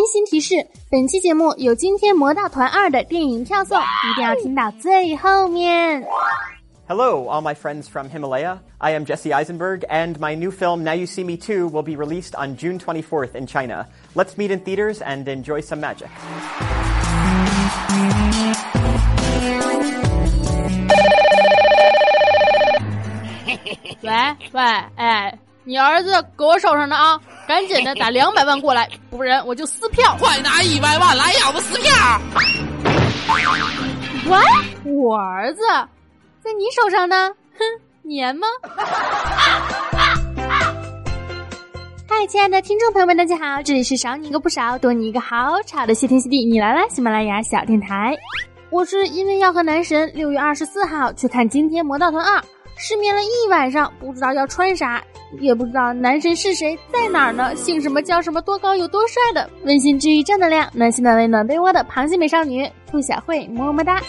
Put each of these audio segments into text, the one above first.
温馨提示：本期节目有《今天魔盗团二》的电影票送，一定要听到最后面。Hello, all my friends from Himalaya. I am Jesse Eisenberg, and my new film, Now You See Me Too, will be released on June 24th in China. Let's meet in theaters and enjoy some magic. 喂喂，哎，你儿子搁我手上呢啊！赶紧的打两百万过来，不然我就撕票。快拿一百万来要个撕票！喂，我儿子在你手上呢，哼，粘吗？嗨，亲爱的听众朋友们，大家好，这里是少你一个不少，多你一个好吵的谢天谢地，你来啦，喜马拉雅小电台。我是因为要和男神六月二十四号去看《惊天魔盗团二》。失眠了一晚上，不知道要穿啥，也不知道男神是谁，在哪儿呢？姓什么叫什么？多高有多帅的？温馨治愈正能量，暖心暖胃暖被窝的螃蟹美少女兔小慧，么么哒！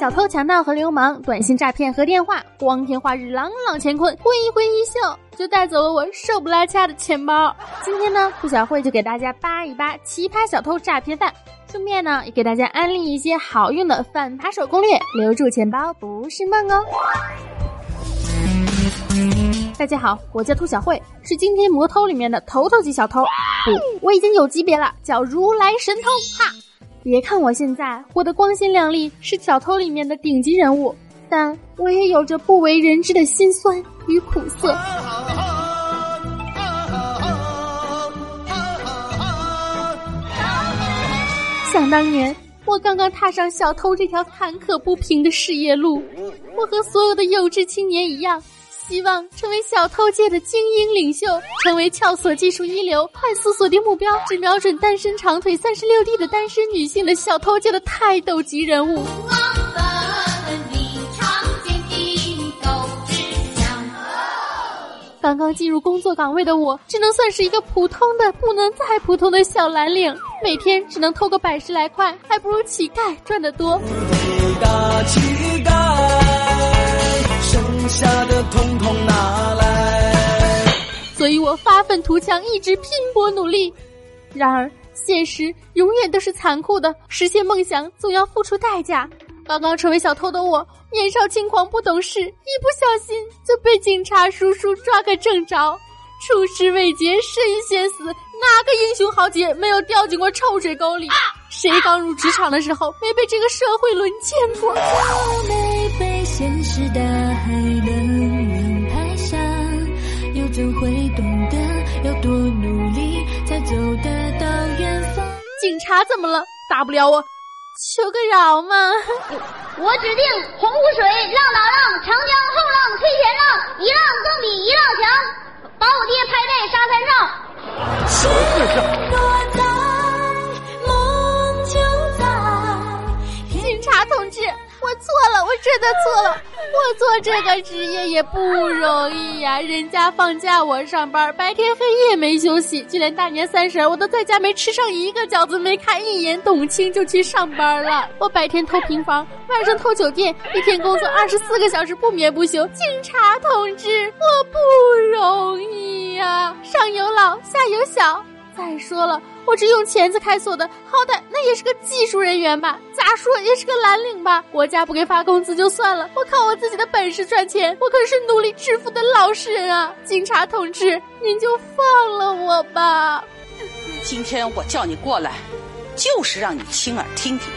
小偷强盗和流氓，短信诈骗和电话，光天化日，朗朗乾坤，挥一挥衣袖就带走了我瘦不拉恰的钱包。今天呢，兔小慧就给大家扒一扒奇葩小偷诈骗犯。顺便呢，也给大家安利一些好用的反扒手攻略，留住钱包不是梦哦。大家好，我叫兔小慧，是今天魔偷里面的头头级小偷。不，我已经有级别了，叫如来神偷。哈，别看我现在活得光鲜亮丽，是小偷里面的顶级人物，但我也有着不为人知的辛酸与苦涩。想当年，我刚刚踏上小偷这条坎坷不平的事业路，我和所有的有志青年一样，希望成为小偷界的精英领袖，成为撬锁技术一流、快速锁定目标、只瞄准单身长腿三十六 D 的单身女性的小偷界的泰斗级人物。刚刚进入工作岗位的我，只能算是一个普通的、不能再普通的小蓝领，每天只能偷个百十来块，还不如乞丐赚得多。大乞丐，剩下的统统拿来。所以我发愤图强，一直拼搏努力。然而，现实永远都是残酷的，实现梦想总要付出代价。刚刚成为小偷的我，年少轻狂不懂事，一不小心就被警察叔叔抓个正着。出师未捷身先死，哪个英雄豪杰没有掉进过臭水沟里？谁刚入职场的时候没被这个社会沦陷过？没被现实的警察怎么了？打不了我。求个饶嘛！我指定洪湖水浪打浪，长江后浪推前浪，一浪更比一浪强，把我爹拍在沙滩上。错了，我真的错了。我做这个职业也不容易呀，人家放假我上班，白天黑夜没休息，就连大年三十我都在家没吃上一个饺子，没看一眼董卿就去上班了。我白天偷平房，晚上偷酒店，一天工作二十四个小时不眠不休。警察同志，我不容易呀，上有老下有小。再说了，我这用钳子开锁的，好歹那也是个技术人员吧？咋说也是个蓝领吧？国家不给发工资就算了，我靠我自己的本事赚钱，我可是努力致富的老实人啊！警察同志，您就放了我吧！今天我叫你过来，就是让你亲耳听听，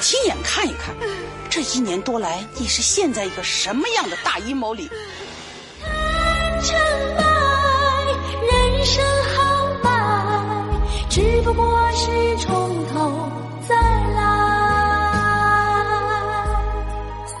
亲眼看一看，这一年多来你是陷在一个什么样的大阴谋里。人生不过是从头再来。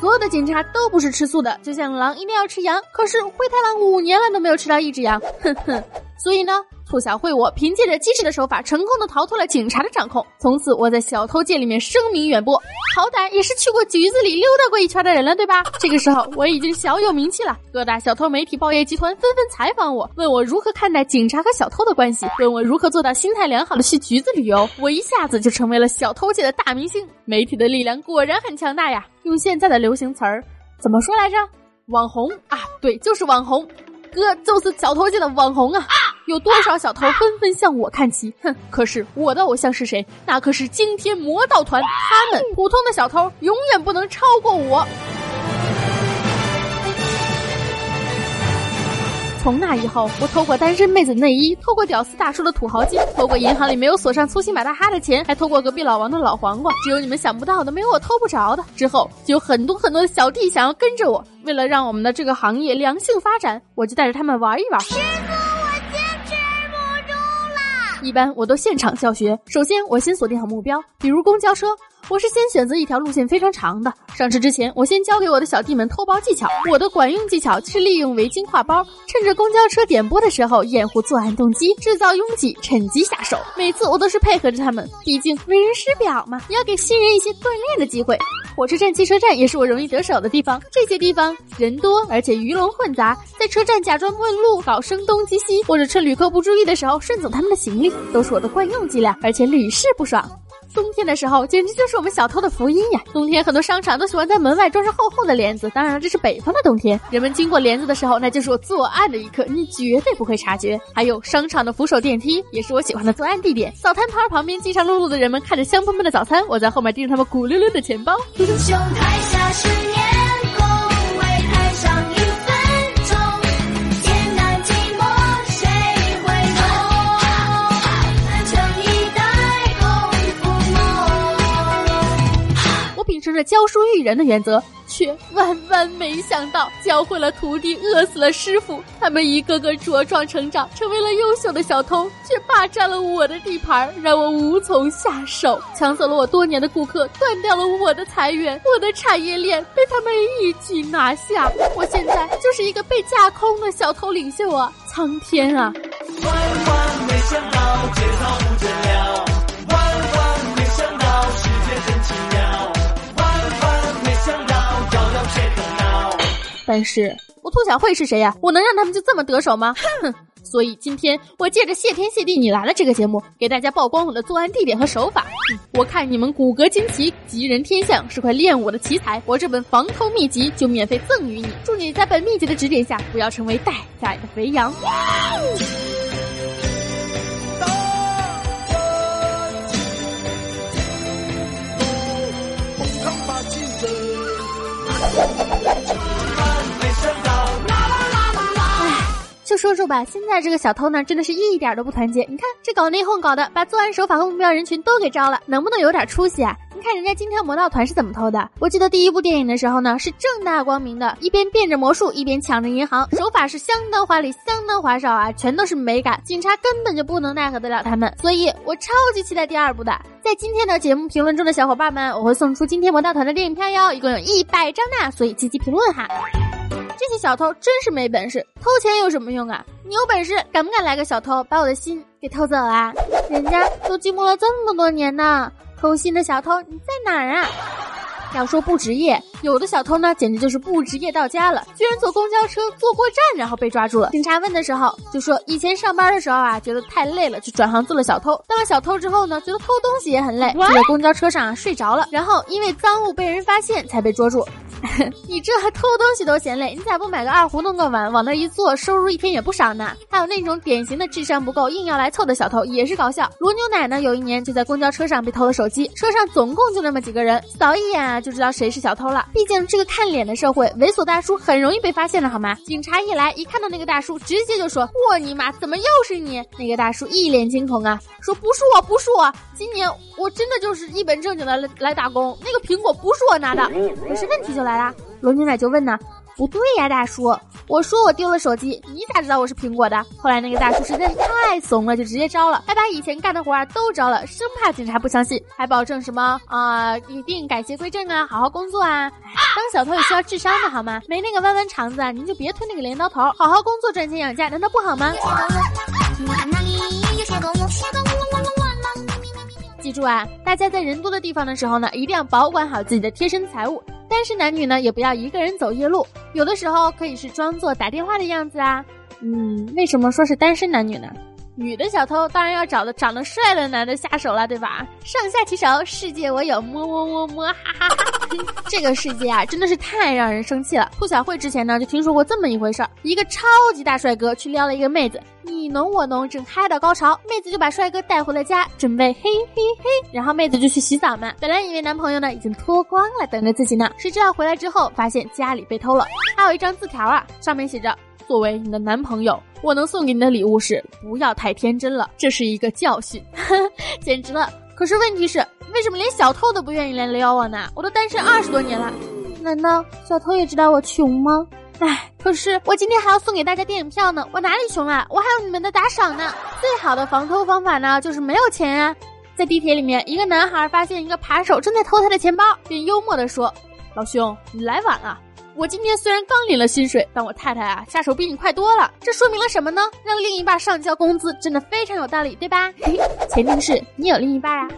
所有的警察都不是吃素的，就像狼一定要吃羊，可是灰太狼五年了都没有吃到一只羊，哼哼。所以呢？兔小慧，我凭借着机智的手法，成功的逃脱了警察的掌控。从此，我在小偷界里面声名远播，好歹也是去过局子里溜达过一圈的人了，对吧？这个时候，我已经小有名气了。各大小偷媒体、报业集团纷纷采访我，问我如何看待警察和小偷的关系，问我如何做到心态良好的去局子旅游。我一下子就成为了小偷界的大明星。媒体的力量果然很强大呀！用现在的流行词儿，怎么说来着？网红啊，对，就是网红。哥就是小偷界的网红啊！有多少小偷纷纷向我看齐。哼，可是我的偶像是谁？那可是惊天魔盗团，他们普通的小偷永远不能超过我。从那以后，我偷过单身妹子内衣，偷过屌丝大叔的土豪金，偷过银行里没有锁上粗心马大哈的钱，还偷过隔壁老王的老黄瓜。只有你们想不到的，没有我偷不着的。之后就有很多很多的小弟想要跟着我，为了让我们的这个行业良性发展，我就带着他们玩一玩。一般我都现场教学，首先我先锁定好目标，比如公交车。我是先选择一条路线非常长的，上车之前，我先教给我的小弟们偷包技巧。我的管用技巧是利用围巾挎包，趁着公交车点播的时候掩护作案动机，制造拥挤，趁机下手。每次我都是配合着他们，毕竟为人师表嘛，也要给新人一些锻炼的机会。火车站、汽车站也是我容易得手的地方，这些地方人多，而且鱼龙混杂，在车站假装问路，搞声东击西，或者趁旅客不注意的时候顺走他们的行李，都是我的惯用伎俩，而且屡试不爽。冬天的时候，简直就是我们小偷的福音呀！冬天很多商场都喜欢在门外装上厚厚的帘子，当然了，这是北方的冬天。人们经过帘子的时候，那就是我作案的一刻，你绝对不会察觉。还有商场的扶手电梯，也是我喜欢的作案地点。早餐摊旁边饥肠辘辘的人们看着香喷喷的早餐，我在后面盯着他们鼓溜溜的钱包。教书育人的原则，却万万没想到教会了徒弟，饿死了师傅。他们一个个茁壮成长，成为了优秀的小偷，却霸占了我的地盘，让我无从下手，抢走了我多年的顾客，断掉了我的财源，我的产业链被他们一举拿下。我现在就是一个被架空的小偷领袖啊！苍天啊！但是我兔小慧是谁呀？我能让他们就这么得手吗？哼！所以今天我借着谢天谢地你来了这个节目，给大家曝光我的作案地点和手法。我看你们骨骼惊奇，吉人天相，是块练武的奇才。我这本防偷秘籍就免费赠予你，祝你在本秘籍的指点下，不要成为待宰的肥羊。说说吧，现在这个小偷呢，真的是一点都不团结。你看这搞内讧搞的，把作案手法和目标人群都给招了，能不能有点出息啊？你看人家惊天魔盗团是怎么偷的？我记得第一部电影的时候呢，是正大光明的，一边变着魔术，一边抢着银行，手法是相当华丽，相当花哨啊，全都是美感，警察根本就不能奈何得了他们。所以我超级期待第二部的。在今天的节目评论中的小伙伴们，我会送出惊天魔盗团的电影票哟，一共有一百张呢，所以积极评论哈。这些小偷真是没本事，偷钱有什么用啊？你有本事，敢不敢来个小偷把我的心给偷走啊？人家都寂寞了这么多年呢，偷心的小偷你在哪儿啊？要说不职业，有的小偷呢，简直就是不职业到家了，居然坐公交车坐过站，然后被抓住了。警察问的时候就说，以前上班的时候啊，觉得太累了，就转行做了小偷。当了小偷之后呢，觉得偷东西也很累，就在公交车上睡着了，然后因为赃物被人发现才被捉住。你这还偷东西都嫌累，你咋不买个二胡弄个碗，往那一坐，收入一天也不少呢？还有那种典型的智商不够，硬要来凑的小偷也是搞笑。罗牛奶呢，有一年就在公交车上被偷了手机，车上总共就那么几个人，扫一眼啊就知道谁是小偷了。毕竟这个看脸的社会，猥琐大叔很容易被发现的好吗？警察一来，一看到那个大叔，直接就说：“我尼玛，怎么又是你？”那个大叔一脸惊恐啊，说：“不是我，不是我，今年 我真的就是一本正经的来来打工，那个苹果不是我拿的。”可是问题就来了。罗牛奶就问呢，不对呀，大叔，我说我丢了手机，你咋知道我是苹果的？后来那个大叔实在是太怂了，就直接招了，还把以前干的活啊都招了，生怕警察不相信，还保证什么啊一定改邪归正啊，好好工作啊。当小偷也需要智商的好吗？没那个弯弯肠子啊，您就别推那个镰刀头，好好工作赚钱养家，难道不好吗？记住啊，大家在人多的地方的时候呢，一定要保管好自己的贴身财物。单身男女呢，也不要一个人走夜路，有的时候可以是装作打电话的样子啊。嗯，为什么说是单身男女呢？女的小偷当然要找的长得帅的男的下手了，对吧？上下其手，世界我有，摸摸摸摸，哈哈哈！这个世界啊，真的是太让人生气了。兔小慧之前呢就听说过这么一回事儿：一个超级大帅哥去撩了一个妹子，你侬我侬，正嗨到高潮，妹子就把帅哥带回了家，准备嘿嘿嘿，然后妹子就去洗澡嘛。本来以为男朋友呢已经脱光了等着自己呢，谁知道回来之后发现家里被偷了，还有一张字条啊，上面写着。作为你的男朋友，我能送给你的礼物是不要太天真了，这是一个教训，简直了。可是问题是，为什么连小偷都不愿意来撩我呢？我都单身二十多年了，难道小偷也知道我穷吗？唉，可是我今天还要送给大家电影票呢，我哪里穷啊？我还有你们的打赏呢。最好的防偷方法呢，就是没有钱啊。在地铁里面，一个男孩发现一个扒手正在偷他的钱包，便幽默地说：“老兄，你来晚了。”我今天虽然刚领了薪水，但我太太啊下手比你快多了。这说明了什么呢？让另一半上交工资真的非常有道理，对吧？前提是你有另一半啊。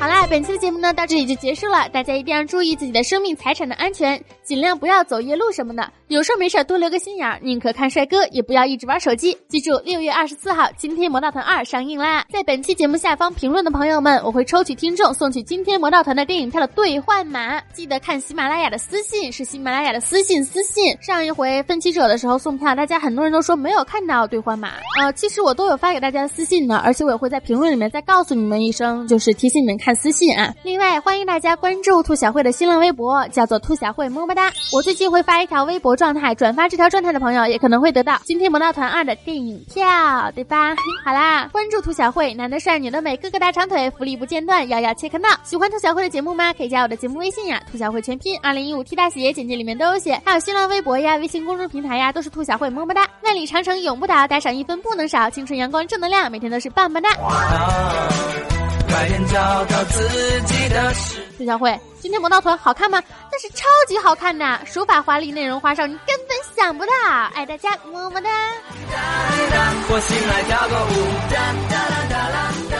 好啦，本期的节目呢到这里就结束了，大家一定要注意自己的生命财产的安全，尽量不要走夜路什么的。有事没事多留个心眼儿，宁可看帅哥，也不要一直玩手机。记住，六月二十四号《今天魔盗团二》上映啦！在本期节目下方评论的朋友们，我会抽取听众送去《今天魔盗团》的电影票的兑换码。记得看喜马拉雅的私信，是喜马拉雅的私信私信。上一回分期者的时候送票，大家很多人都说没有看到兑换码。呃，其实我都有发给大家的私信呢，而且我也会在评论里面再告诉你们一声，就是提醒你们看。私信啊！另外欢迎大家关注兔小慧的新浪微博，叫做兔小慧么么哒。我最近会发一条微博状态，转发这条状态的朋友也可能会得到《今天魔盗团二》的电影票，对吧？好啦，关注兔小慧，男的帅，女的美，个个大长腿，福利不间断，摇摇切克闹。喜欢兔小慧的节目吗？可以加我的节目微信呀，兔小慧全拼二零一五 T 大写，简介里面都有写。还有新浪微博呀，微信公众平台呀，都是兔小慧么么哒。万里长城永不倒，打赏一分不能少，青春阳光正能量，每天都是棒棒哒。快点找到自己的朱小慧，今天魔盗团好看吗？那是超级好看的，手法华丽，内容花哨，你根本想不到。爱大家，么么哒。我醒来跳个舞，不要浪费自由